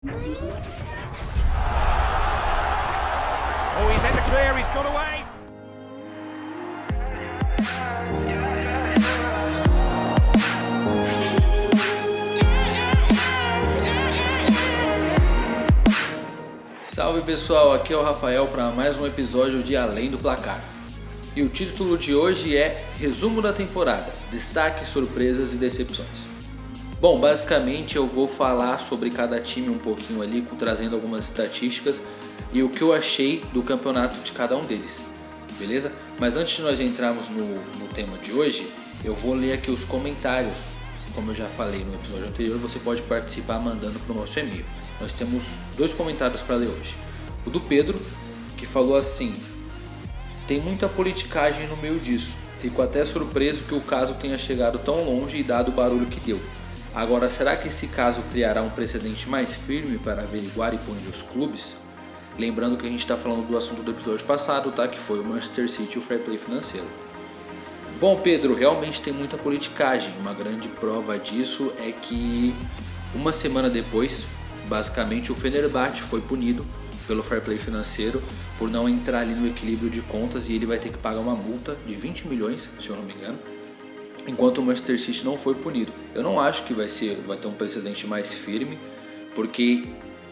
Oh, he's clear, he's got away. Salve pessoal, aqui é o Rafael para mais um episódio de Além do Placar. E o título de hoje é Resumo da temporada: Destaques, surpresas e decepções. Bom, basicamente eu vou falar sobre cada time um pouquinho ali, trazendo algumas estatísticas e o que eu achei do campeonato de cada um deles, beleza? Mas antes de nós entrarmos no, no tema de hoje, eu vou ler aqui os comentários. Como eu já falei no episódio anterior, você pode participar mandando para o nosso e-mail. Nós temos dois comentários para ler hoje. O do Pedro, que falou assim: Tem muita politicagem no meio disso. Fico até surpreso que o caso tenha chegado tão longe e dado o barulho que deu. Agora, será que esse caso criará um precedente mais firme para averiguar e punir os clubes? Lembrando que a gente está falando do assunto do episódio passado, tá? Que foi o Manchester City e o fair play financeiro. Bom, Pedro, realmente tem muita politicagem. Uma grande prova disso é que uma semana depois, basicamente, o Fenerbahçe foi punido pelo fair play financeiro por não entrar ali no equilíbrio de contas e ele vai ter que pagar uma multa de 20 milhões, se eu não me engano enquanto o Manchester City não foi punido. Eu não acho que vai, ser, vai ter um precedente mais firme, porque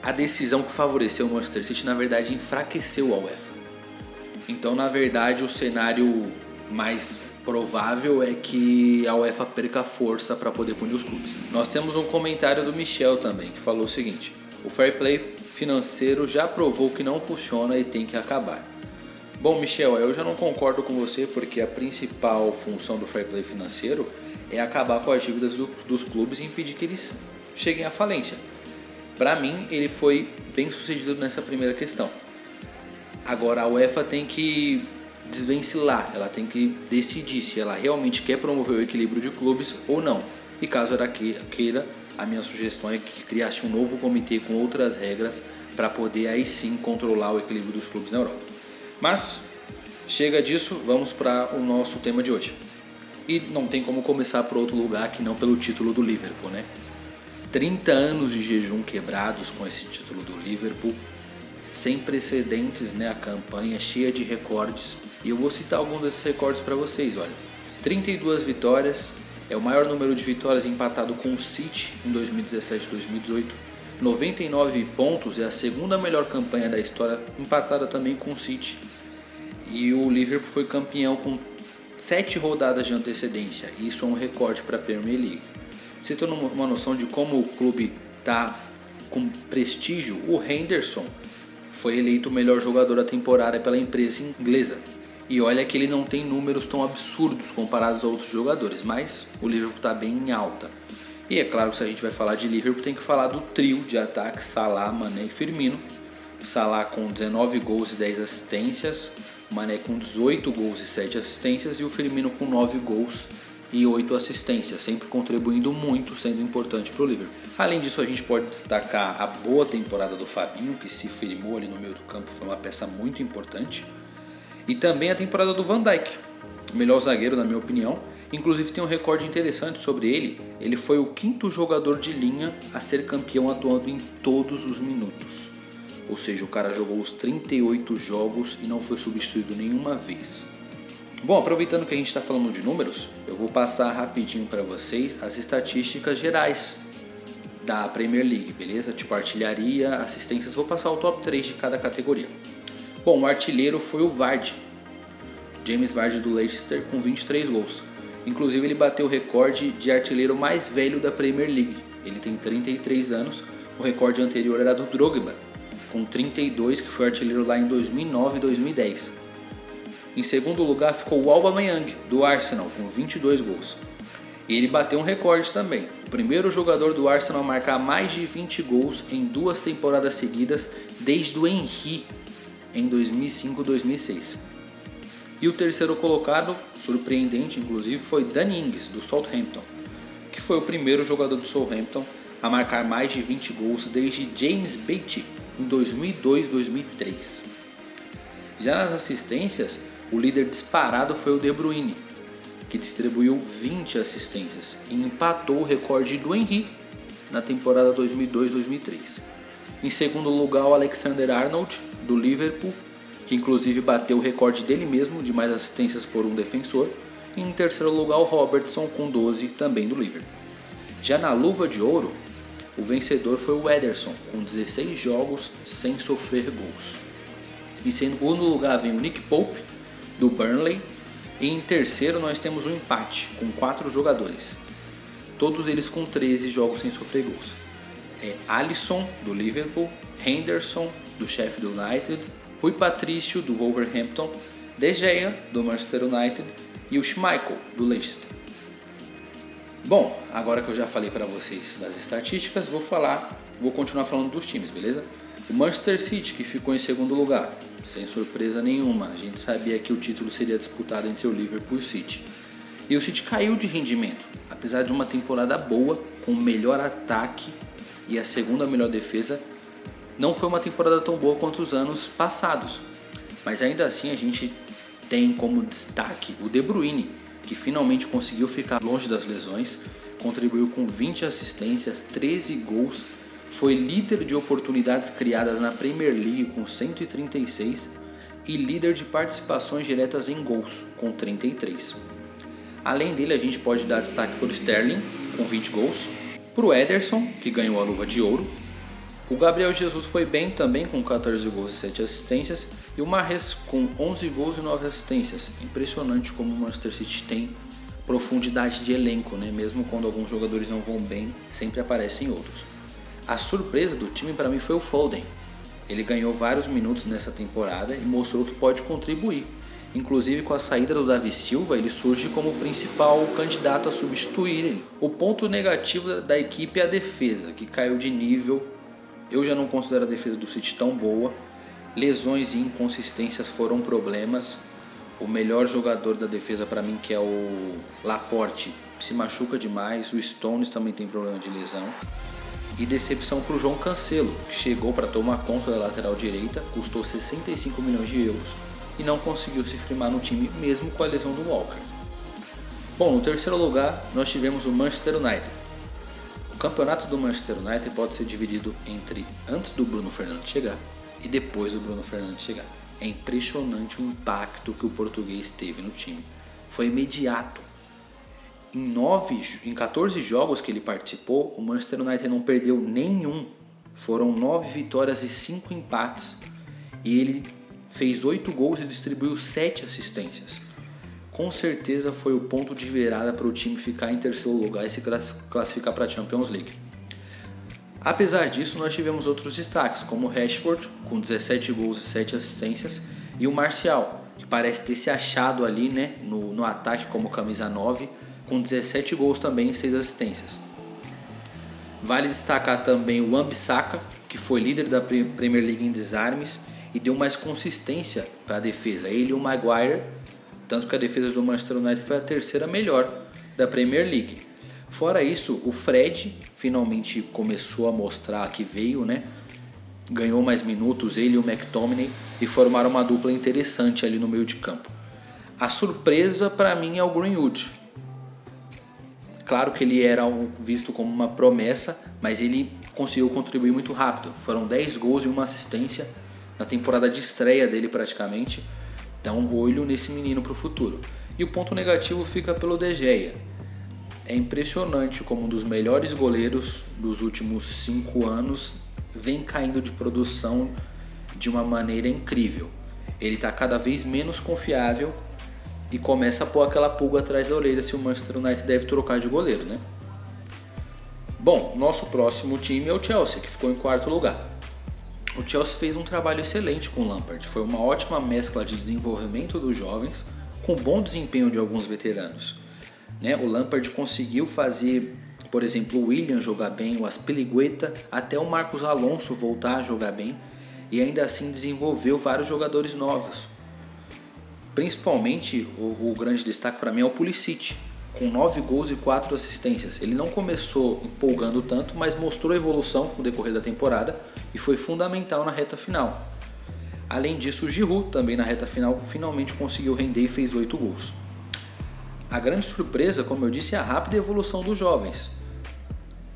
a decisão que favoreceu o Manchester City na verdade enfraqueceu a UEFA. Então, na verdade, o cenário mais provável é que a UEFA perca força para poder punir os clubes. Nós temos um comentário do Michel também que falou o seguinte: o fair play financeiro já provou que não funciona e tem que acabar. Bom, Michel, eu já não concordo com você porque a principal função do fair play financeiro é acabar com as dívidas do, dos clubes e impedir que eles cheguem à falência. Para mim, ele foi bem sucedido nessa primeira questão. Agora, a UEFA tem que desvencilhar, ela tem que decidir se ela realmente quer promover o equilíbrio de clubes ou não. E caso ela queira, a minha sugestão é que criasse um novo comitê com outras regras para poder aí sim controlar o equilíbrio dos clubes na Europa. Mas chega disso, vamos para o nosso tema de hoje. E não tem como começar por outro lugar que não pelo título do Liverpool, né? 30 anos de jejum quebrados com esse título do Liverpool, sem precedentes, né? A campanha cheia de recordes. E eu vou citar alguns desses recordes para vocês, olha. 32 vitórias, é o maior número de vitórias empatado com o City em 2017-2018. 99 pontos é a segunda melhor campanha da história, empatada também com o City. E o Liverpool foi campeão com 7 rodadas de antecedência. Isso é um recorde para a Premier League. Você tem uma noção de como o clube está com prestígio? O Henderson foi eleito o melhor jogador da temporada pela imprensa inglesa. E olha que ele não tem números tão absurdos comparados a outros jogadores, mas o Liverpool está bem em alta. E é claro que se a gente vai falar de Liverpool, tem que falar do trio de ataque Salah, Mané e Firmino. Salah com 19 gols e 10 assistências, Mané com 18 gols e 7 assistências e o Firmino com 9 gols e 8 assistências, sempre contribuindo muito, sendo importante para o Liverpool. Além disso, a gente pode destacar a boa temporada do Fabinho, que se firmou ali no meio do campo, foi uma peça muito importante. E também a temporada do Van Dijk, o melhor zagueiro, na minha opinião, Inclusive tem um recorde interessante sobre ele. Ele foi o quinto jogador de linha a ser campeão atuando em todos os minutos. Ou seja, o cara jogou os 38 jogos e não foi substituído nenhuma vez. Bom, aproveitando que a gente está falando de números, eu vou passar rapidinho para vocês as estatísticas gerais da Premier League, beleza? Tipo artilharia, assistências, vou passar o top 3 de cada categoria. Bom, o artilheiro foi o Vardy, James Vardy do Leicester com 23 gols. Inclusive, ele bateu o recorde de artilheiro mais velho da Premier League. Ele tem 33 anos. O recorde anterior era do Drogba, com 32, que foi artilheiro lá em 2009 e 2010. Em segundo lugar ficou o Aubameyang, do Arsenal, com 22 gols. E ele bateu um recorde também. O primeiro jogador do Arsenal a marcar mais de 20 gols em duas temporadas seguidas desde o Henry em 2005-2006. E o terceiro colocado, surpreendente inclusive, foi Danny Ings, do Southampton, que foi o primeiro jogador do Southampton a marcar mais de 20 gols desde James Beattie em 2002-2003. Já nas assistências, o líder disparado foi o De Bruyne, que distribuiu 20 assistências e empatou o recorde do Henry na temporada 2002-2003. Em segundo lugar, o Alexander Arnold, do Liverpool, que inclusive bateu o recorde dele mesmo de mais assistências por um defensor. E em terceiro lugar, o Robertson, com 12, também do Liverpool. Já na luva de ouro, o vencedor foi o Ederson, com 16 jogos sem sofrer gols. Em segundo lugar vem o Nick Pope, do Burnley. E em terceiro nós temos um empate, com quatro jogadores. Todos eles com 13 jogos sem sofrer gols. É Alisson, do Liverpool, Henderson, do Sheffield United, Rui Patrício, do Wolverhampton, De Gea, do Manchester United e o Schmeichel, do Leicester. Bom, agora que eu já falei para vocês das estatísticas, vou falar, vou continuar falando dos times, beleza? O Manchester City, que ficou em segundo lugar, sem surpresa nenhuma, a gente sabia que o título seria disputado entre o Liverpool e o City. E o City caiu de rendimento, apesar de uma temporada boa, com o melhor ataque e a segunda melhor defesa, não foi uma temporada tão boa quanto os anos passados. Mas ainda assim a gente tem como destaque o De Bruyne, que finalmente conseguiu ficar longe das lesões, contribuiu com 20 assistências, 13 gols, foi líder de oportunidades criadas na Premier League com 136 e líder de participações diretas em gols com 33. Além dele, a gente pode dar destaque para o Sterling com 20 gols, para o Ederson, que ganhou a luva de ouro, o Gabriel Jesus foi bem também com 14 gols e 7 assistências e o Mahrez com 11 gols e 9 assistências. Impressionante como o Manchester City tem profundidade de elenco, né? Mesmo quando alguns jogadores não vão bem, sempre aparecem outros. A surpresa do time para mim foi o Foden. Ele ganhou vários minutos nessa temporada e mostrou que pode contribuir. Inclusive com a saída do Davi Silva, ele surge como o principal candidato a substituir ele. O ponto negativo da equipe é a defesa, que caiu de nível eu já não considero a defesa do City tão boa. Lesões e inconsistências foram problemas. O melhor jogador da defesa para mim, que é o Laporte, se machuca demais. O Stones também tem problema de lesão. E decepção para o João Cancelo, que chegou para tomar conta da lateral direita, custou 65 milhões de euros e não conseguiu se firmar no time mesmo com a lesão do Walker. Bom, no terceiro lugar nós tivemos o Manchester United, o campeonato do Manchester United pode ser dividido entre antes do Bruno Fernandes chegar e depois do Bruno Fernandes chegar. É impressionante o impacto que o português teve no time. Foi imediato. Em, nove, em 14 jogos que ele participou, o Manchester United não perdeu nenhum. Foram 9 vitórias e 5 empates. E ele fez 8 gols e distribuiu 7 assistências com certeza foi o ponto de virada para o time ficar em terceiro lugar e se classificar para a Champions League. Apesar disso, nós tivemos outros destaques, como o Rashford, com 17 gols e 7 assistências, e o Marcial, que parece ter se achado ali né, no, no ataque como camisa 9, com 17 gols também e 6 assistências. Vale destacar também o Ambisaka, que foi líder da Premier League em desarmes e deu mais consistência para a defesa. Ele e o Maguire tanto que a defesa do Manchester United foi a terceira melhor da Premier League. Fora isso, o Fred finalmente começou a mostrar que veio, né? Ganhou mais minutos, ele e o McTominay, e formaram uma dupla interessante ali no meio de campo. A surpresa para mim é o Greenwood. Claro que ele era visto como uma promessa, mas ele conseguiu contribuir muito rápido. Foram 10 gols e uma assistência na temporada de estreia dele praticamente Dá um olho nesse menino para o futuro. E o ponto negativo fica pelo De Gea. É impressionante como um dos melhores goleiros dos últimos cinco anos vem caindo de produção de uma maneira incrível. Ele está cada vez menos confiável e começa a pôr aquela pulga atrás da orelha se o Manchester United deve trocar de goleiro, né? Bom, nosso próximo time é o Chelsea, que ficou em quarto lugar. O Chelsea fez um trabalho excelente com o Lampard. Foi uma ótima mescla de desenvolvimento dos jovens com bom desempenho de alguns veteranos. Né? O Lampard conseguiu fazer, por exemplo, o William jogar bem, o Aspilicueta, até o Marcos Alonso voltar a jogar bem e ainda assim desenvolveu vários jogadores novos. Principalmente o, o grande destaque para mim é o Pulisic, com 9 gols e 4 assistências. Ele não começou empolgando tanto, mas mostrou evolução no decorrer da temporada e foi fundamental na reta final. Além disso, o Giroud, também na reta final, finalmente conseguiu render e fez 8 gols. A grande surpresa, como eu disse, é a rápida evolução dos jovens.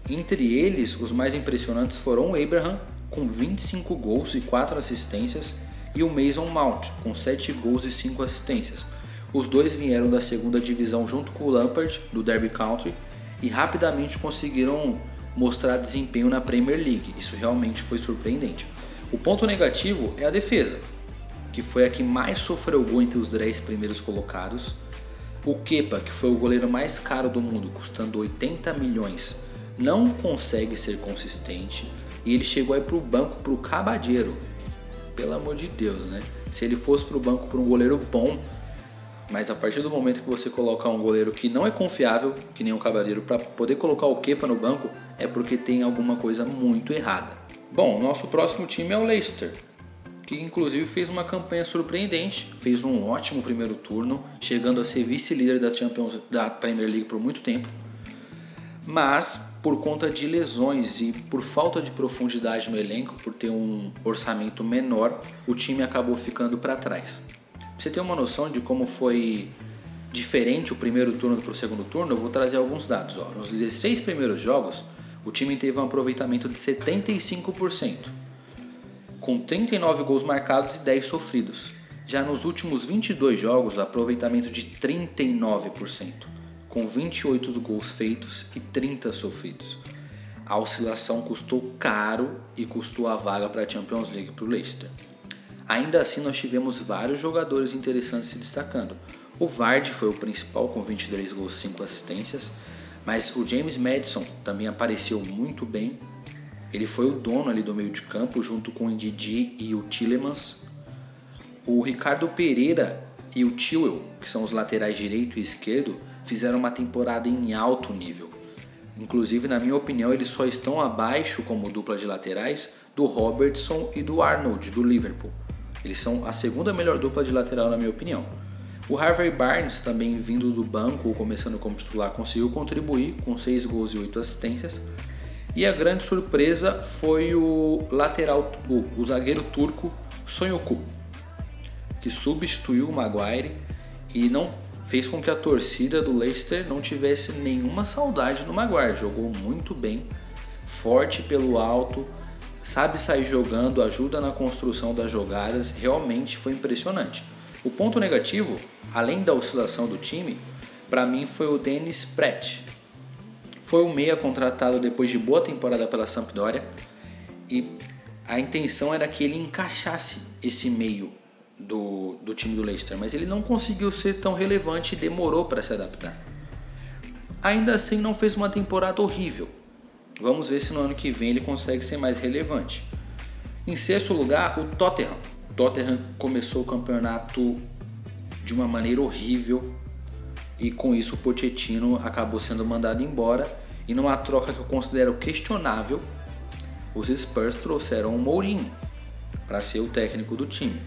Entre eles, os mais impressionantes foram o Abraham, com 25 gols e 4 assistências, e o Mason Mount, com 7 gols e 5 assistências. Os dois vieram da segunda divisão junto com o Lampard, do Derby County, e rapidamente conseguiram mostrar desempenho na Premier League. Isso realmente foi surpreendente. O ponto negativo é a defesa, que foi a que mais sofreu gol entre os 10 primeiros colocados. O Kepa, que foi o goleiro mais caro do mundo, custando 80 milhões, não consegue ser consistente e ele chegou aí para o banco para o Cabadeiro. Pelo amor de Deus, né? Se ele fosse para o banco para um goleiro bom, mas a partir do momento que você coloca um goleiro que não é confiável, que nem um Cabadeiro, para poder colocar o Kepa no banco, é porque tem alguma coisa muito errada. Bom, nosso próximo time é o Leicester, que inclusive fez uma campanha surpreendente, fez um ótimo primeiro turno, chegando a ser vice-líder da Champions da Premier League por muito tempo. Mas por conta de lesões e por falta de profundidade no elenco, por ter um orçamento menor, o time acabou ficando para trás. Você ter uma noção de como foi diferente o primeiro turno para o segundo turno, eu vou trazer alguns dados. Ó. Nos 16 primeiros jogos, o time teve um aproveitamento de 75%, com 39 gols marcados e 10 sofridos. Já nos últimos 22 jogos, aproveitamento de 39%, com 28 gols feitos e 30 sofridos. A oscilação custou caro e custou a vaga para a Champions League para o Leicester. Ainda assim, nós tivemos vários jogadores interessantes se destacando. O Vardy foi o principal com 23 gols e 5 assistências, mas o James Madison também apareceu muito bem. Ele foi o dono ali do meio de campo, junto com o Ndidi e o Tillemans. O Ricardo Pereira e o Tewell, que são os laterais direito e esquerdo, fizeram uma temporada em alto nível. Inclusive, na minha opinião, eles só estão abaixo como dupla de laterais do Robertson e do Arnold do Liverpool. Eles são a segunda melhor dupla de lateral na minha opinião. O Harvey Barnes, também vindo do banco ou começando como titular, conseguiu contribuir com 6 gols e 8 assistências. E a grande surpresa foi o lateral, o, o zagueiro turco Sonhoku, que substituiu o Maguire e não fez com que a torcida do Leicester não tivesse nenhuma saudade do Maguire. Jogou muito bem, forte pelo alto, sabe sair jogando, ajuda na construção das jogadas, realmente foi impressionante. O ponto negativo, além da oscilação do time, para mim foi o Dennis Pratt. Foi um meia contratado depois de boa temporada pela Sampdoria e a intenção era que ele encaixasse esse meio do, do time do Leicester, mas ele não conseguiu ser tão relevante e demorou para se adaptar. Ainda assim, não fez uma temporada horrível. Vamos ver se no ano que vem ele consegue ser mais relevante. Em sexto lugar, o Tottenham. Tottenham começou o campeonato de uma maneira horrível e com isso o Pochettino acabou sendo mandado embora e numa troca que eu considero questionável, os Spurs trouxeram o Mourinho para ser o técnico do time.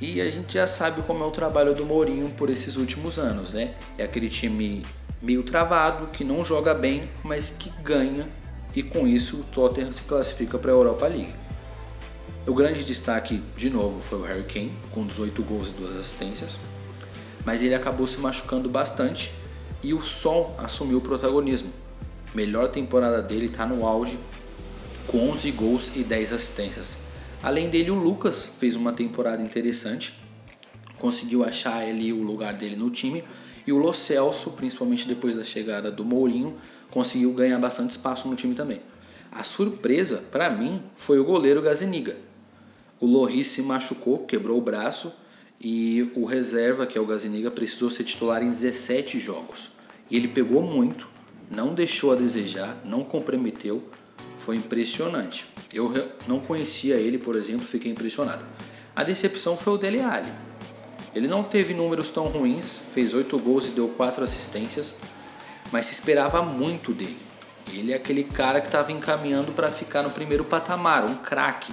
E a gente já sabe como é o trabalho do Mourinho por esses últimos anos, né? É aquele time meio travado, que não joga bem, mas que ganha e com isso o Tottenham se classifica para a Europa League. O grande destaque, de novo, foi o Harry Kane, com 18 gols e 2 assistências, mas ele acabou se machucando bastante e o Son assumiu o protagonismo. Melhor temporada dele está no auge, com 11 gols e 10 assistências. Além dele, o Lucas fez uma temporada interessante, conseguiu achar ali o lugar dele no time, e o Lo Celso, principalmente depois da chegada do Mourinho, conseguiu ganhar bastante espaço no time também. A surpresa, para mim, foi o goleiro Gaziniga, o Loris se machucou, quebrou o braço e o reserva, que é o Gaziniga, precisou ser titular em 17 jogos. E ele pegou muito, não deixou a desejar, não comprometeu, foi impressionante. Eu não conhecia ele, por exemplo, fiquei impressionado. A decepção foi o Dele Alli. Ele não teve números tão ruins, fez 8 gols e deu 4 assistências, mas se esperava muito dele. Ele é aquele cara que estava encaminhando para ficar no primeiro patamar, um craque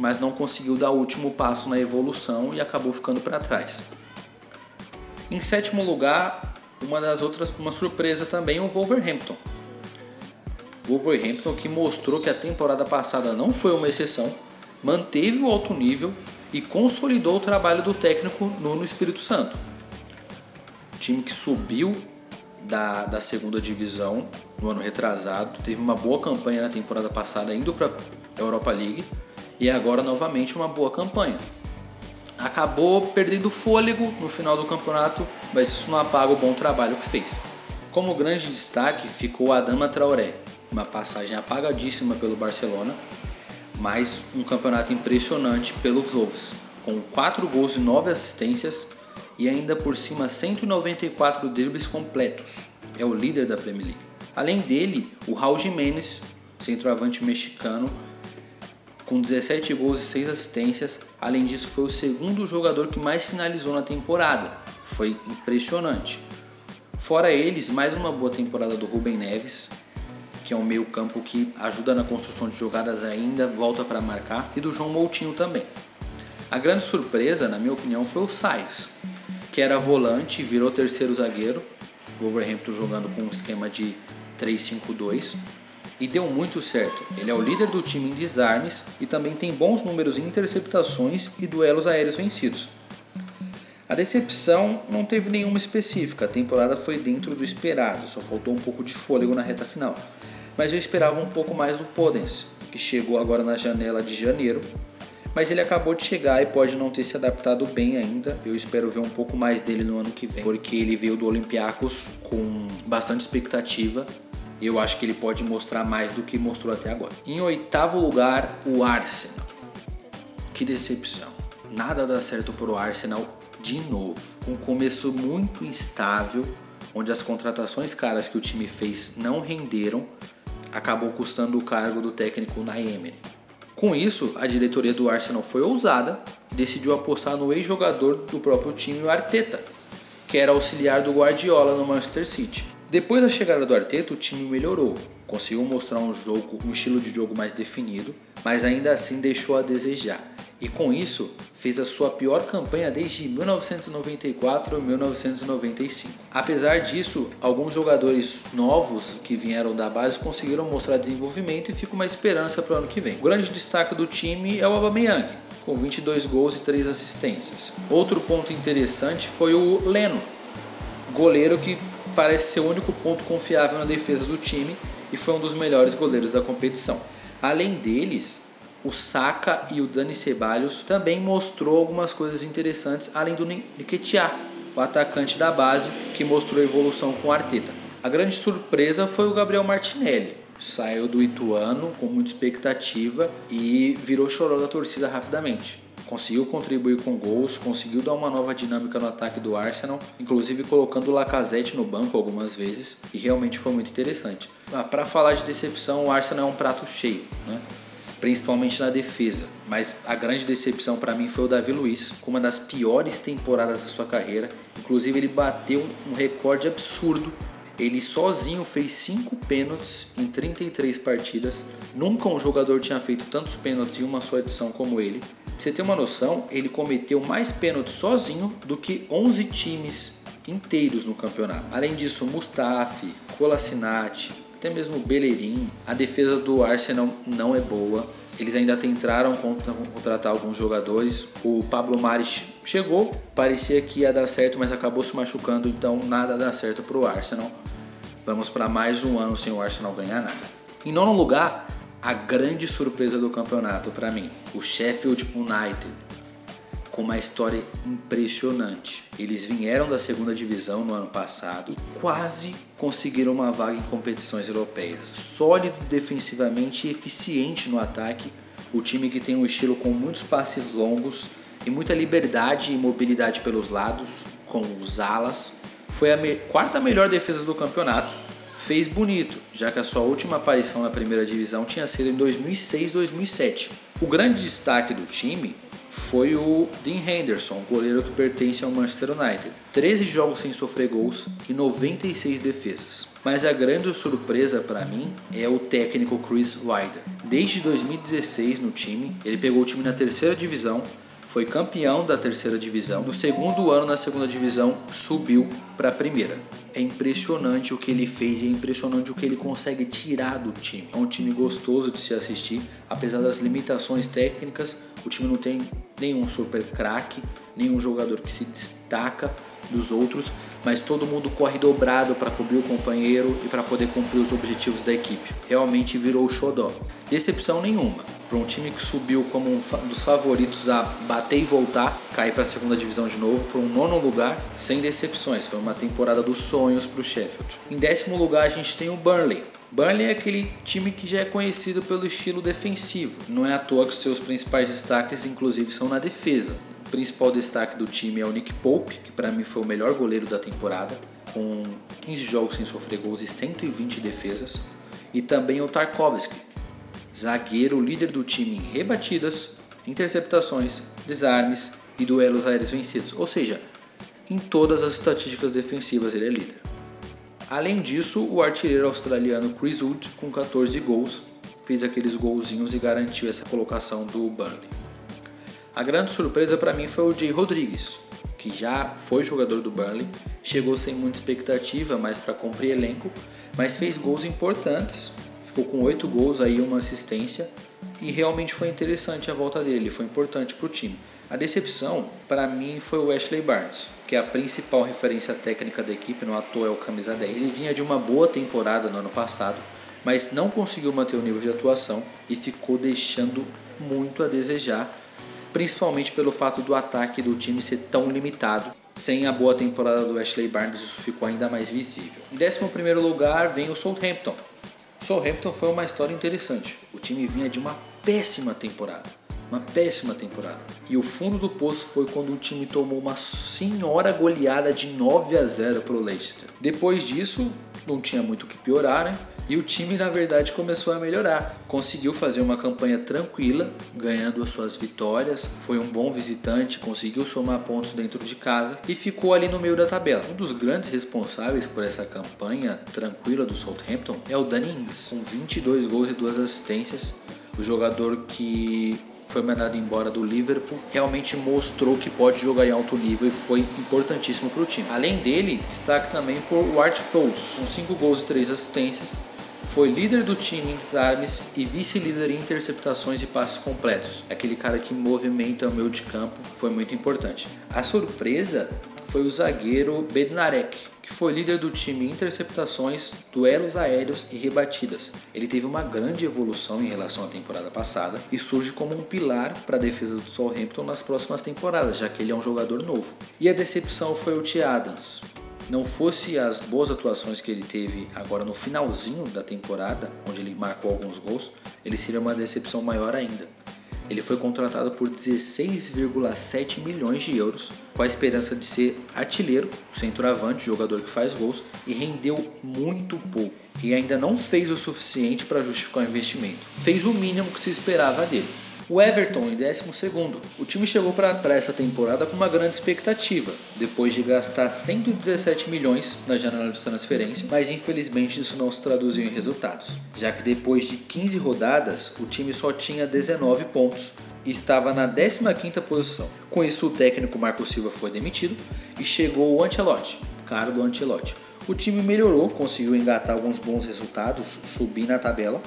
mas não conseguiu dar o último passo na evolução e acabou ficando para trás. Em sétimo lugar, uma das outras, uma surpresa também, o Wolverhampton. Wolverhampton que mostrou que a temporada passada não foi uma exceção, manteve o alto nível e consolidou o trabalho do técnico Nuno Espírito Santo. O time que subiu da, da segunda divisão no ano retrasado, teve uma boa campanha na temporada passada, indo para a Europa League, e agora novamente uma boa campanha. Acabou perdendo fôlego no final do campeonato, mas isso não apaga o bom trabalho que fez. Como grande destaque ficou Adama Traoré, uma passagem apagadíssima pelo Barcelona, mas um campeonato impressionante pelos Wolves, com 4 gols e 9 assistências e ainda por cima 194 dribles completos. É o líder da Premier League. Além dele, o Raul Jiménez, centroavante mexicano, com 17 gols e 6 assistências. Além disso, foi o segundo jogador que mais finalizou na temporada. Foi impressionante. Fora eles, mais uma boa temporada do Rubem Neves, que é um meio-campo que ajuda na construção de jogadas ainda, volta para marcar, e do João Moutinho também. A grande surpresa, na minha opinião, foi o Sainz, que era volante virou terceiro zagueiro, Wolverhampton jogando com um esquema de 3-5-2 e deu muito certo. Ele é o líder do time em desarmes e também tem bons números em interceptações e duelos aéreos vencidos. A decepção não teve nenhuma específica, a temporada foi dentro do esperado, só faltou um pouco de fôlego na reta final. Mas eu esperava um pouco mais do Podens, que chegou agora na janela de janeiro, mas ele acabou de chegar e pode não ter se adaptado bem ainda. Eu espero ver um pouco mais dele no ano que vem, porque ele veio do Olympiacos com bastante expectativa eu acho que ele pode mostrar mais do que mostrou até agora. Em oitavo lugar, o Arsenal. Que decepção. Nada dá certo para o Arsenal de novo. Um começo muito instável, onde as contratações caras que o time fez não renderam, acabou custando o cargo do técnico Naemer. Com isso, a diretoria do Arsenal foi ousada e decidiu apostar no ex-jogador do próprio time, o Arteta, que era auxiliar do Guardiola no Manchester City. Depois da chegada do Arteta, o time melhorou, conseguiu mostrar um jogo, um estilo de jogo mais definido, mas ainda assim deixou a desejar. E com isso, fez a sua pior campanha desde 1994 ou 1995. Apesar disso, alguns jogadores novos que vieram da base conseguiram mostrar desenvolvimento e fica uma esperança para o ano que vem. O grande destaque do time é o Aubameyang, com 22 gols e 3 assistências. Outro ponto interessante foi o Leno, goleiro que parece ser o único ponto confiável na defesa do time e foi um dos melhores goleiros da competição. Além deles, o Saka e o Dani Ceballos também mostrou algumas coisas interessantes, além do Nketiah, o atacante da base, que mostrou evolução com o Arteta. A grande surpresa foi o Gabriel Martinelli. Saiu do Ituano com muita expectativa e virou chorou da torcida rapidamente conseguiu contribuir com gols, conseguiu dar uma nova dinâmica no ataque do Arsenal, inclusive colocando o Lacazette no banco algumas vezes, e realmente foi muito interessante. Ah, Para falar de decepção, o Arsenal é um prato cheio, né? Principalmente na defesa, mas a grande decepção para mim foi o Davi Luiz, com uma das piores temporadas da sua carreira, inclusive ele bateu um recorde absurdo ele sozinho fez 5 pênaltis em 33 partidas. Nunca um jogador tinha feito tantos pênaltis em uma só edição como ele. Pra você ter uma noção, ele cometeu mais pênaltis sozinho do que 11 times inteiros no campeonato. Além disso, Mustafi, Colasinati, até mesmo Bellerin. A defesa do Arsenal não é boa. Eles ainda tentaram contratar alguns jogadores. O Pablo Mares chegou, parecia que ia dar certo, mas acabou se machucando, então nada dá certo para o Arsenal. Vamos para mais um ano sem o Arsenal ganhar nada. Em nono lugar, a grande surpresa do campeonato para mim, o Sheffield United com uma história impressionante. Eles vieram da segunda divisão no ano passado e quase conseguiram uma vaga em competições europeias. Sólido defensivamente e eficiente no ataque, o time que tem um estilo com muitos passes longos e muita liberdade e mobilidade pelos lados, com os alas, foi a me quarta melhor defesa do campeonato. Fez bonito, já que a sua última aparição na primeira divisão tinha sido em 2006-2007. O grande destaque do time foi o Dean Henderson, goleiro que pertence ao Manchester United. 13 jogos sem sofrer gols e 96 defesas. Mas a grande surpresa para mim é o técnico Chris Wilder. Desde 2016 no time, ele pegou o time na terceira divisão, foi campeão da terceira divisão. No segundo ano na segunda divisão, subiu para a primeira. É impressionante o que ele fez, é impressionante o que ele consegue tirar do time. É um time gostoso de se assistir, apesar das limitações técnicas. O time não tem nenhum super craque, nenhum jogador que se destaca dos outros, mas todo mundo corre dobrado para cobrir o companheiro e para poder cumprir os objetivos da equipe. Realmente virou o xodó. Decepção nenhuma. Para um time que subiu como um dos favoritos a bater e voltar, cair para a segunda divisão de novo, para um nono lugar, sem decepções. Foi uma temporada dos sonhos para o Sheffield. Em décimo lugar, a gente tem o Burnley. Burnley é aquele time que já é conhecido pelo estilo defensivo. Não é à toa que seus principais destaques, inclusive, são na defesa. O principal destaque do time é o Nick Pope, que para mim foi o melhor goleiro da temporada, com 15 jogos sem sofrer gols e 120 defesas. E também o Tarkovsky, zagueiro líder do time em rebatidas, interceptações, desarmes e duelos aéreos vencidos. Ou seja, em todas as estatísticas defensivas ele é líder. Além disso, o artilheiro australiano Chris Wood, com 14 gols, fez aqueles golzinhos e garantiu essa colocação do Burnley. A grande surpresa para mim foi o Jay Rodrigues, que já foi jogador do Burnley, chegou sem muita expectativa, mas para cumprir elenco, mas fez gols importantes, ficou com 8 gols aí, uma assistência, e realmente foi interessante a volta dele, foi importante para o time. A decepção, para mim, foi o Ashley Barnes, que é a principal referência técnica da equipe, no ator é o camisa 10. Ele vinha de uma boa temporada no ano passado, mas não conseguiu manter o nível de atuação e ficou deixando muito a desejar principalmente pelo fato do ataque do time ser tão limitado. Sem a boa temporada do Ashley Barnes, isso ficou ainda mais visível. Em 11 lugar vem o Southampton. O Southampton foi uma história interessante. O time vinha de uma péssima temporada. Uma péssima temporada. E o fundo do poço foi quando o time tomou uma senhora goleada de 9 a 0 para o Leicester. Depois disso, não tinha muito o que piorar, né? E o time, na verdade, começou a melhorar. Conseguiu fazer uma campanha tranquila, ganhando as suas vitórias, foi um bom visitante, conseguiu somar pontos dentro de casa e ficou ali no meio da tabela. Um dos grandes responsáveis por essa campanha tranquila do Southampton é o Danny Ings, com 22 gols e duas assistências. O jogador que foi mandado embora do Liverpool, realmente mostrou que pode jogar em alto nível e foi importantíssimo para o time. Além dele, destaque também por Ward Prowse, com 5 gols e 3 assistências, foi líder do time em desarmes e vice-líder em interceptações e passes completos. Aquele cara que movimenta o meio de campo foi muito importante. A surpresa foi o zagueiro Bednarek, que foi líder do time em interceptações, duelos aéreos e rebatidas. Ele teve uma grande evolução em relação à temporada passada e surge como um pilar para a defesa do Southampton nas próximas temporadas, já que ele é um jogador novo. E a decepção foi o T. Adams, não fosse as boas atuações que ele teve agora no finalzinho da temporada, onde ele marcou alguns gols, ele seria uma decepção maior ainda. Ele foi contratado por 16,7 milhões de euros, com a esperança de ser artilheiro, centroavante, jogador que faz gols, e rendeu muito pouco. E ainda não fez o suficiente para justificar o investimento. Fez o mínimo que se esperava dele. O Everton em 12. O time chegou para essa temporada com uma grande expectativa, depois de gastar 117 milhões na janela de transferência, mas infelizmente isso não se traduziu em resultados, já que depois de 15 rodadas o time só tinha 19 pontos e estava na 15ª posição. Com isso o técnico Marco Silva foi demitido e chegou o Ancelotti, cara do Ancelotti. O time melhorou, conseguiu engatar alguns bons resultados, subir na tabela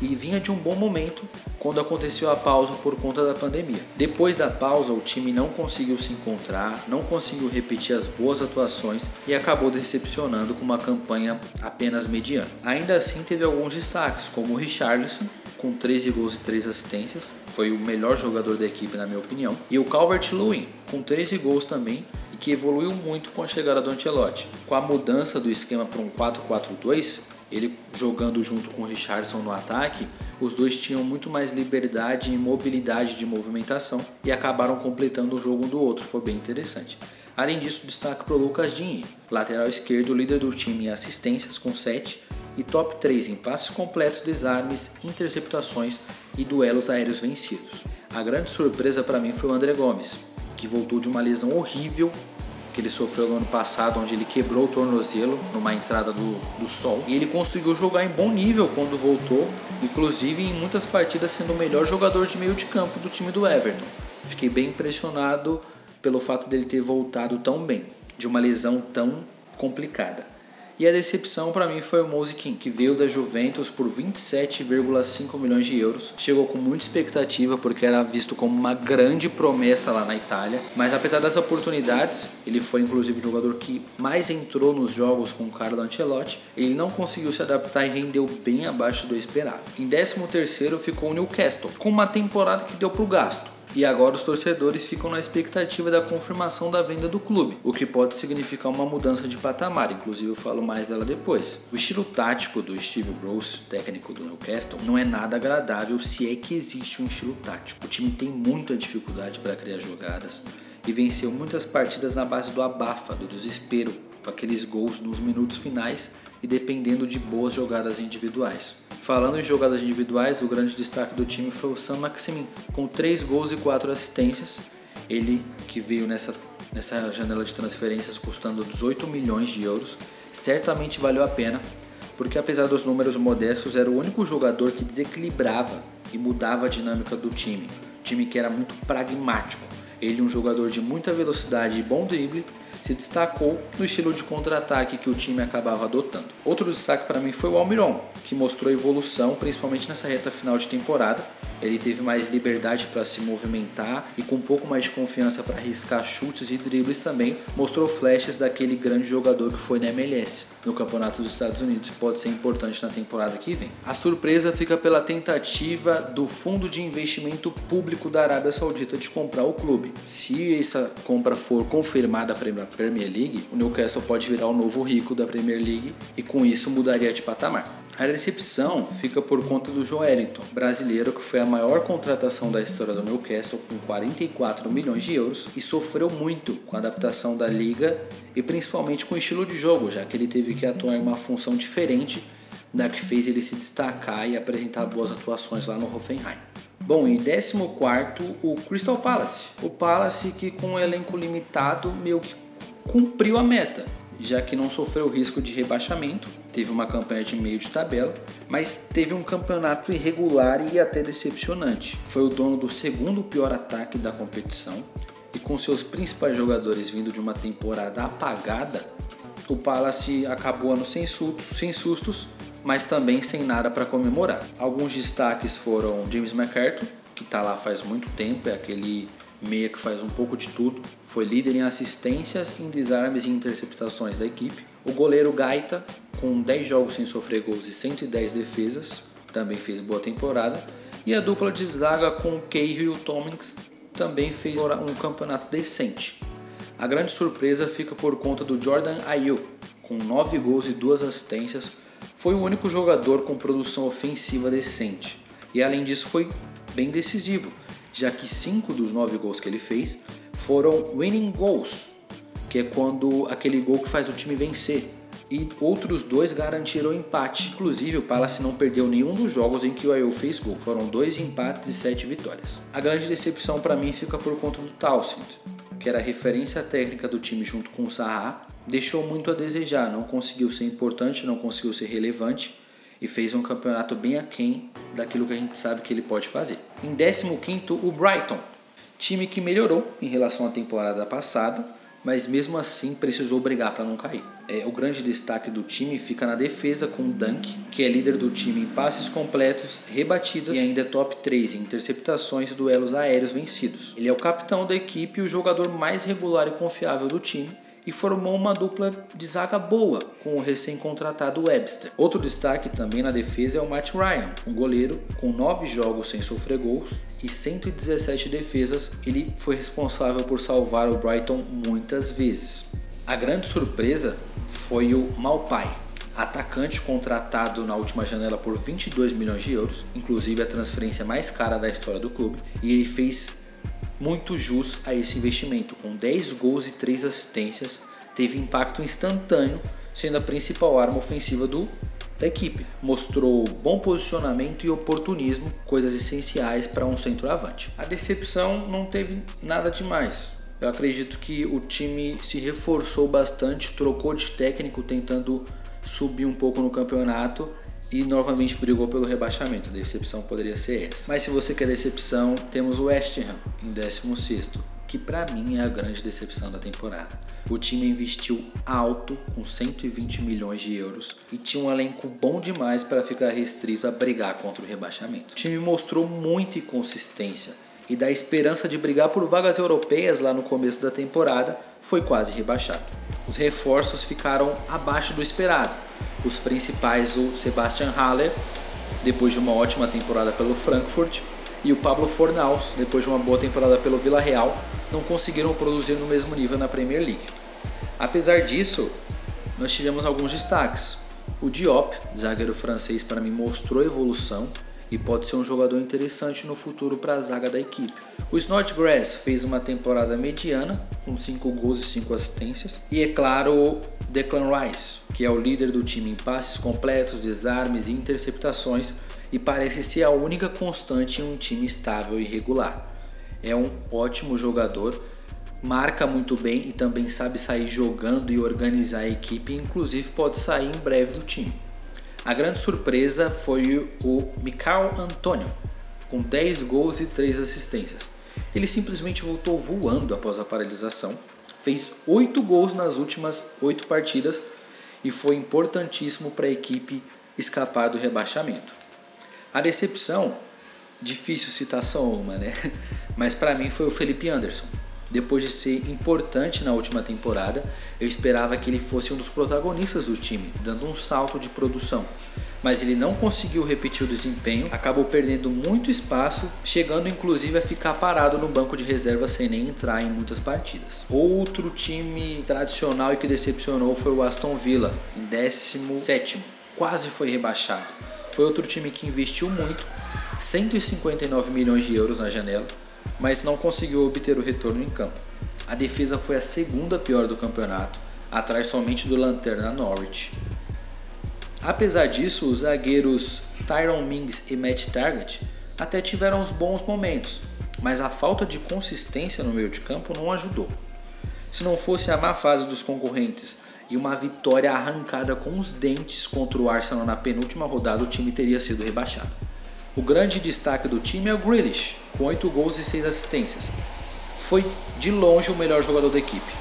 e vinha de um bom momento quando aconteceu a pausa por conta da pandemia. Depois da pausa, o time não conseguiu se encontrar, não conseguiu repetir as boas atuações e acabou decepcionando com uma campanha apenas mediana. Ainda assim, teve alguns destaques, como o Richarlison, com 13 gols e 3 assistências, foi o melhor jogador da equipe na minha opinião, e o Calvert-Lewin, com 13 gols também, e que evoluiu muito com a chegada do Ancelotti. Com a mudança do esquema para um 4-4-2, ele jogando junto com o Richardson no ataque, os dois tinham muito mais liberdade e mobilidade de movimentação e acabaram completando o jogo um do outro, foi bem interessante. Além disso, destaque para o Lucas Dinhe, lateral esquerdo, líder do time em assistências com 7 e top 3 em passes completos, desarmes, interceptações e duelos aéreos vencidos. A grande surpresa para mim foi o André Gomes, que voltou de uma lesão horrível que ele sofreu no ano passado, onde ele quebrou o tornozelo numa entrada do, do sol. E ele conseguiu jogar em bom nível quando voltou, inclusive em muitas partidas sendo o melhor jogador de meio de campo do time do Everton. Fiquei bem impressionado pelo fato dele ter voltado tão bem, de uma lesão tão complicada. E a decepção para mim foi o Moise que veio da Juventus por 27,5 milhões de euros. Chegou com muita expectativa porque era visto como uma grande promessa lá na Itália. Mas apesar das oportunidades, ele foi inclusive o jogador que mais entrou nos jogos com o Carlo Ancelotti. Ele não conseguiu se adaptar e rendeu bem abaixo do esperado. Em 13º ficou o Newcastle, com uma temporada que deu pro gasto e agora os torcedores ficam na expectativa da confirmação da venda do clube, o que pode significar uma mudança de patamar, inclusive eu falo mais dela depois. O estilo tático do Steve Bruce, técnico do Newcastle, não é nada agradável se é que existe um estilo tático. O time tem muita dificuldade para criar jogadas e venceu muitas partidas na base do abafa, do desespero, aqueles gols nos minutos finais e dependendo de boas jogadas individuais. Falando em jogadas individuais, o grande destaque do time foi o Sam Maximin, com 3 gols e 4 assistências. Ele que veio nessa, nessa janela de transferências custando 18 milhões de euros, certamente valeu a pena, porque apesar dos números modestos, era o único jogador que desequilibrava e mudava a dinâmica do time. time que era muito pragmático. Ele, um jogador de muita velocidade e bom drible, se destacou no estilo de contra-ataque que o time acabava adotando. Outro destaque para mim foi o Almiron, que mostrou evolução principalmente nessa reta final de temporada. Ele teve mais liberdade para se movimentar e com um pouco mais de confiança para arriscar chutes e dribles também, mostrou flashes daquele grande jogador que foi na MLS no Campeonato dos Estados Unidos e pode ser importante na temporada que vem. A surpresa fica pela tentativa do Fundo de Investimento Público da Arábia Saudita de comprar o clube. Se essa compra for confirmada Premier League, o Newcastle pode virar o novo rico da Premier League e com isso mudaria de patamar. A decepção fica por conta do Joelinton, brasileiro que foi a maior contratação da história do Newcastle com 44 milhões de euros e sofreu muito com a adaptação da liga e principalmente com o estilo de jogo, já que ele teve que atuar em uma função diferente da que fez ele se destacar e apresentar boas atuações lá no Hoffenheim. Bom, em 14 o Crystal Palace. O Palace que com um elenco limitado meio que cumpriu a meta, já que não sofreu risco de rebaixamento, teve uma campanha de meio de tabela, mas teve um campeonato irregular e até decepcionante. Foi o dono do segundo pior ataque da competição e com seus principais jogadores vindo de uma temporada apagada, o Palace acabou ano sem sustos, sem sustos mas também sem nada para comemorar. Alguns destaques foram James McCarthy, que está lá faz muito tempo, é aquele meia que faz um pouco de tudo, foi líder em assistências, em desarmes e interceptações da equipe. O goleiro Gaita, com 10 jogos sem sofrer gols e 110 defesas, também fez boa temporada. E a dupla de zaga com o Cahill e o Tommings também fez um campeonato decente. A grande surpresa fica por conta do Jordan Ayew, com 9 gols e 2 assistências, foi o único jogador com produção ofensiva decente. E além disso foi bem decisivo, já que cinco dos nove gols que ele fez foram winning goals, que é quando aquele gol que faz o time vencer. E outros dois garantiram empate. Inclusive, o Palace não perdeu nenhum dos jogos em que o Ayew fez gol. Foram dois empates e sete vitórias. A grande decepção para mim fica por conta do Townsend, que era a referência técnica do time junto com o Saha, deixou muito a desejar. Não conseguiu ser importante, não conseguiu ser relevante e fez um campeonato bem aquém daquilo que a gente sabe que ele pode fazer. Em 15º, o Brighton, time que melhorou em relação à temporada passada, mas mesmo assim precisou brigar para não cair. É, o grande destaque do time fica na defesa com o Dunk, que é líder do time em passes completos, rebatidas e ainda é top 3 em interceptações e duelos aéreos vencidos. Ele é o capitão da equipe e o jogador mais regular e confiável do time e formou uma dupla de zaga boa com o recém-contratado Webster. Outro destaque também na defesa é o Matt Ryan, um goleiro com 9 jogos sem sofrer gols e 117 defesas. Ele foi responsável por salvar o Brighton muitas vezes. A grande surpresa foi o Malpai, atacante contratado na última janela por 22 milhões de euros, inclusive a transferência mais cara da história do clube, e ele fez muito jus a esse investimento. Com 10 gols e 3 assistências, teve impacto instantâneo, sendo a principal arma ofensiva do, da equipe. Mostrou bom posicionamento e oportunismo, coisas essenciais para um centroavante. A decepção não teve nada demais. Eu acredito que o time se reforçou bastante, trocou de técnico tentando subir um pouco no campeonato e novamente brigou pelo rebaixamento. A decepção poderia ser essa. Mas se você quer decepção, temos o West Ham em 16 que para mim é a grande decepção da temporada. O time investiu alto, com 120 milhões de euros, e tinha um elenco bom demais para ficar restrito a brigar contra o rebaixamento. O time mostrou muita inconsistência e da esperança de brigar por vagas europeias lá no começo da temporada, foi quase rebaixado. Os reforços ficaram abaixo do esperado. Os principais, o Sebastian Haller, depois de uma ótima temporada pelo Frankfurt, e o Pablo Fornaus, depois de uma boa temporada pelo Vila Real, não conseguiram produzir no mesmo nível na Premier League. Apesar disso, nós tivemos alguns destaques. O Diop, zagueiro francês, para mim mostrou evolução e pode ser um jogador interessante no futuro para a zaga da equipe. O Snodgrass fez uma temporada mediana, com 5 gols e 5 assistências. E é claro, o Declan Rice, que é o líder do time em passes completos, desarmes e interceptações, e parece ser a única constante em um time estável e regular. É um ótimo jogador, marca muito bem e também sabe sair jogando e organizar a equipe, inclusive pode sair em breve do time. A grande surpresa foi o Mikael Antônio, com 10 gols e 3 assistências. Ele simplesmente voltou voando após a paralisação, fez 8 gols nas últimas 8 partidas e foi importantíssimo para a equipe escapar do rebaixamento. A decepção, difícil citar só uma, né? Mas para mim foi o Felipe Anderson. Depois de ser importante na última temporada, eu esperava que ele fosse um dos protagonistas do time, dando um salto de produção. Mas ele não conseguiu repetir o desempenho, acabou perdendo muito espaço, chegando inclusive a ficar parado no banco de reserva sem nem entrar em muitas partidas. Outro time tradicional e que decepcionou foi o Aston Villa, em 17, quase foi rebaixado foi outro time que investiu muito, 159 milhões de euros na janela, mas não conseguiu obter o retorno em campo. A defesa foi a segunda pior do campeonato, atrás somente do Lanterna Norwich. Apesar disso, os zagueiros Tyron Mings e Matt Target até tiveram uns bons momentos, mas a falta de consistência no meio de campo não ajudou. Se não fosse a má fase dos concorrentes e uma vitória arrancada com os dentes contra o Arsenal na penúltima rodada, o time teria sido rebaixado. O grande destaque do time é o Grealish, com 8 gols e 6 assistências. Foi de longe o melhor jogador da equipe.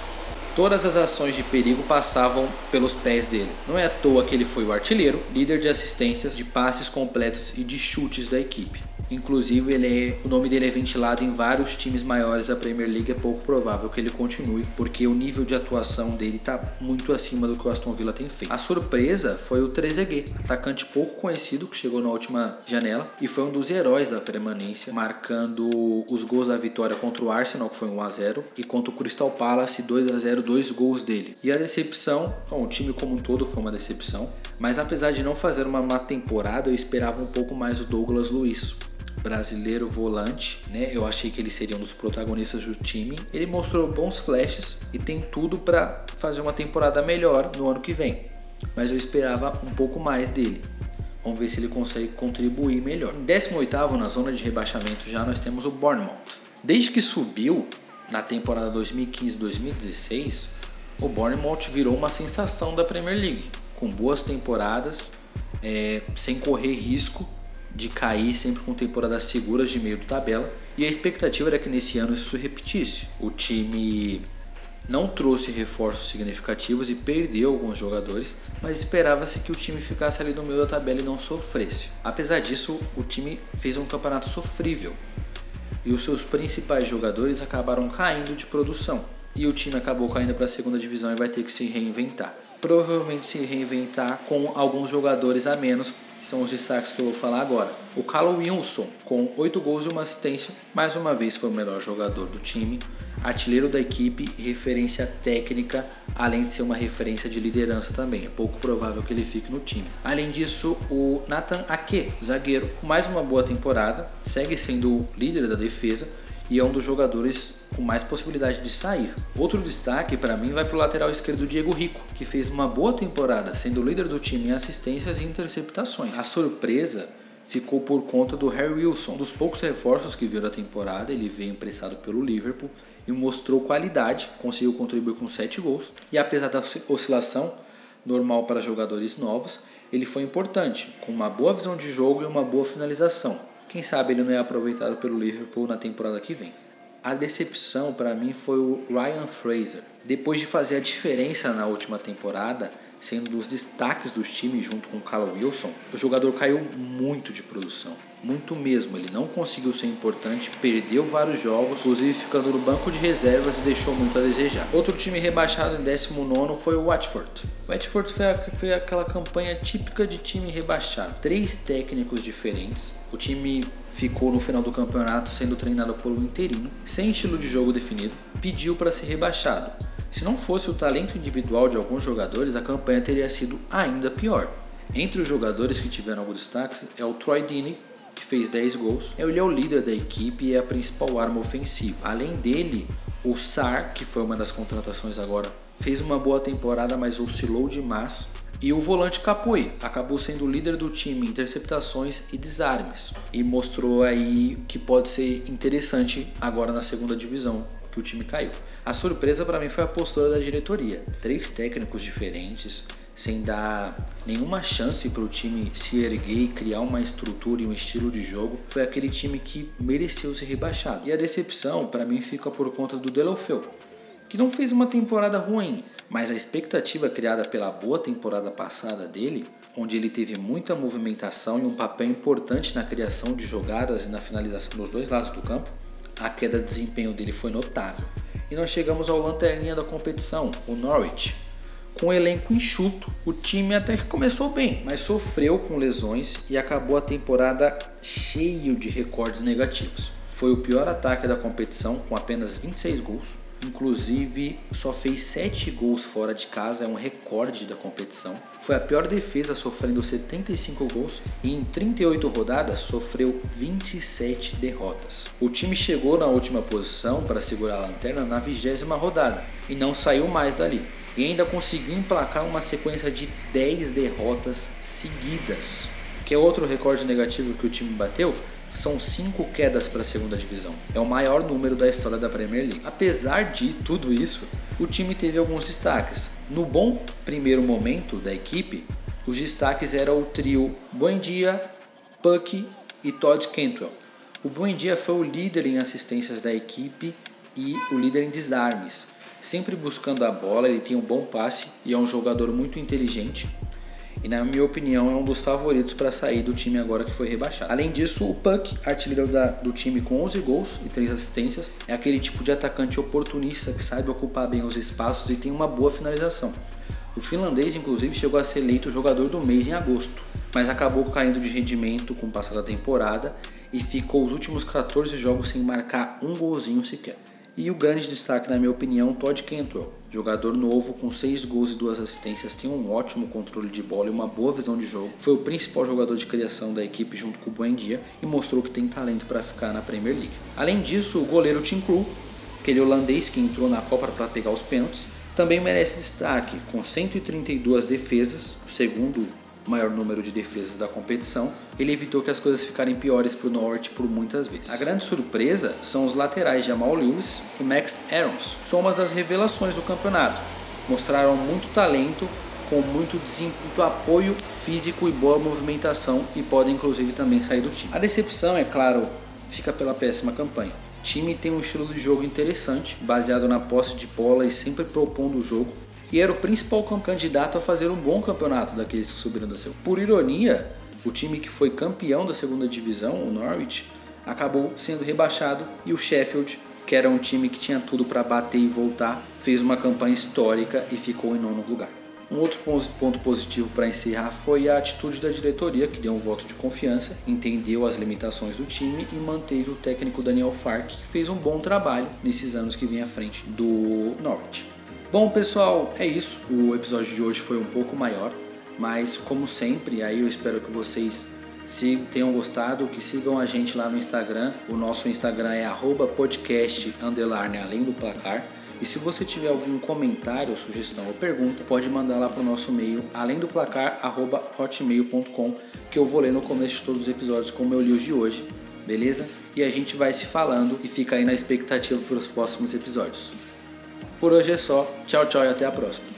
Todas as ações de perigo passavam pelos pés dele. Não é à toa que ele foi o artilheiro, líder de assistências, de passes completos e de chutes da equipe. Inclusive, ele é, o nome dele é ventilado em vários times maiores da Premier League. É pouco provável que ele continue, porque o nível de atuação dele está muito acima do que o Aston Villa tem feito. A surpresa foi o Trezeguet, atacante pouco conhecido que chegou na última janela e foi um dos heróis da permanência, marcando os gols da vitória contra o Arsenal, que foi 1 a 0, e contra o Crystal Palace 2 a 0, dois gols dele. E a decepção, bom, o time como um todo foi uma decepção, mas apesar de não fazer uma má temporada, eu esperava um pouco mais o Douglas Luiz brasileiro volante, né? Eu achei que ele seria um dos protagonistas do time. Ele mostrou bons flashes e tem tudo para fazer uma temporada melhor no ano que vem. Mas eu esperava um pouco mais dele. Vamos ver se ele consegue contribuir melhor. Em 18º, na zona de rebaixamento já, nós temos o Bournemouth. Desde que subiu na temporada 2015-2016, o Bournemouth virou uma sensação da Premier League, com boas temporadas, é, sem correr risco de cair sempre com temporadas seguras de meio de tabela, e a expectativa era que nesse ano isso se repetisse. O time não trouxe reforços significativos e perdeu alguns jogadores, mas esperava-se que o time ficasse ali no meio da tabela e não sofresse. Apesar disso, o time fez um campeonato sofrível e os seus principais jogadores acabaram caindo de produção. E o time acabou caindo para a segunda divisão e vai ter que se reinventar. Provavelmente se reinventar com alguns jogadores a menos são os destaques que eu vou falar agora. O Callum Wilson, com 8 gols e uma assistência, mais uma vez foi o melhor jogador do time, artilheiro da equipe e referência técnica, além de ser uma referência de liderança também. É pouco provável que ele fique no time. Além disso, o Nathan Ake, zagueiro, com mais uma boa temporada, segue sendo o líder da defesa e é um dos jogadores com mais possibilidade de sair. Outro destaque para mim vai para o lateral esquerdo Diego Rico, que fez uma boa temporada, sendo líder do time em assistências e interceptações. A surpresa ficou por conta do Harry Wilson, um dos poucos reforços que viu da temporada. Ele veio emprestado pelo Liverpool e mostrou qualidade, conseguiu contribuir com 7 gols. E apesar da oscilação normal para jogadores novos, ele foi importante, com uma boa visão de jogo e uma boa finalização. Quem sabe ele não é aproveitado pelo Liverpool na temporada que vem. A decepção para mim foi o Ryan Fraser. Depois de fazer a diferença na última temporada, sendo dos destaques dos times junto com o Carl Wilson, o jogador caiu muito de produção, muito mesmo. Ele não conseguiu ser importante, perdeu vários jogos, inclusive ficando no banco de reservas e deixou muito a desejar. Outro time rebaixado em 19 foi o Watford. O Watford foi aquela campanha típica de time rebaixado. Três técnicos diferentes. O time ficou no final do campeonato sendo treinado por um interino, sem estilo de jogo definido, pediu para ser rebaixado. Se não fosse o talento individual de alguns jogadores, a campanha teria sido ainda pior. Entre os jogadores que tiveram alguns destaques é o Troy Deeney, que fez 10 gols. Ele é o líder da equipe e é a principal arma ofensiva. Além dele, o Sar, que foi uma das contratações agora, fez uma boa temporada, mas oscilou demais. E o volante Capui acabou sendo o líder do time em interceptações e desarmes e mostrou aí que pode ser interessante agora na segunda divisão, que o time caiu. A surpresa para mim foi a postura da diretoria. Três técnicos diferentes, sem dar nenhuma chance para o time se erguer e criar uma estrutura e um estilo de jogo, foi aquele time que mereceu ser rebaixado. E a decepção para mim fica por conta do Delofeu, que não fez uma temporada ruim, mas a expectativa criada pela boa temporada passada dele, onde ele teve muita movimentação e um papel importante na criação de jogadas e na finalização dos dois lados do campo, a queda de desempenho dele foi notável. E nós chegamos ao lanterninha da competição, o Norwich. Com o elenco enxuto, o time até que começou bem, mas sofreu com lesões e acabou a temporada cheio de recordes negativos. Foi o pior ataque da competição, com apenas 26 gols, Inclusive, só fez 7 gols fora de casa, é um recorde da competição. Foi a pior defesa, sofrendo 75 gols e em 38 rodadas sofreu 27 derrotas. O time chegou na última posição para segurar a lanterna na vigésima rodada e não saiu mais dali. E ainda conseguiu emplacar uma sequência de 10 derrotas seguidas, que é outro recorde negativo que o time bateu, são cinco quedas para a segunda divisão. É o maior número da história da Premier League. Apesar de tudo isso, o time teve alguns destaques. No bom primeiro momento da equipe, os destaques eram o trio Buendia, Puck e Todd Cantwell. O Buendia foi o líder em assistências da equipe e o líder em desarmes. Sempre buscando a bola, ele tem um bom passe e é um jogador muito inteligente e na minha opinião é um dos favoritos para sair do time agora que foi rebaixado. Além disso, o Puck, artilheiro da, do time com 11 gols e 3 assistências, é aquele tipo de atacante oportunista que sabe ocupar bem os espaços e tem uma boa finalização. O finlandês, inclusive, chegou a ser eleito jogador do mês em agosto, mas acabou caindo de rendimento com o passar da temporada e ficou os últimos 14 jogos sem marcar um golzinho sequer. E o grande destaque, na minha opinião, Todd Cantwell, jogador novo com 6 gols e 2 assistências, tem um ótimo controle de bola e uma boa visão de jogo. Foi o principal jogador de criação da equipe junto com o Buendia e mostrou que tem talento para ficar na Premier League. Além disso, o goleiro Tim Krul, aquele holandês que entrou na Copa para pegar os pênaltis, também merece destaque, com 132 defesas, o segundo maior número de defesas da competição, ele evitou que as coisas ficarem piores para o Norte por muitas vezes. A grande surpresa são os laterais Jamal Lewis e Max Aarons, somas as revelações do campeonato. Mostraram muito talento, com muito muito apoio físico e boa movimentação e podem inclusive também sair do time. A decepção, é claro, fica pela péssima campanha. O time tem um estilo de jogo interessante, baseado na posse de bola e sempre propondo o jogo, e era o principal candidato a fazer um bom campeonato daqueles que subiram da segunda. Por ironia, o time que foi campeão da segunda divisão, o Norwich, acabou sendo rebaixado e o Sheffield, que era um time que tinha tudo para bater e voltar, fez uma campanha histórica e ficou em nono lugar. Um outro ponto positivo para encerrar foi a atitude da diretoria, que deu um voto de confiança, entendeu as limitações do time e manteve o técnico Daniel Fark, que fez um bom trabalho nesses anos que vem à frente do Norwich. Bom, pessoal, é isso. O episódio de hoje foi um pouco maior, mas como sempre, aí eu espero que vocês se tenham gostado, que sigam a gente lá no Instagram. O nosso Instagram é podcast além do placar. E se você tiver algum comentário, sugestão ou pergunta, pode mandar lá para o nosso e-mail, além do placar, hotmail.com, que eu vou ler no começo de todos os episódios, como eu li os de hoje, beleza? E a gente vai se falando e fica aí na expectativa para os próximos episódios. Por hoje é só. Tchau, tchau e até a próxima.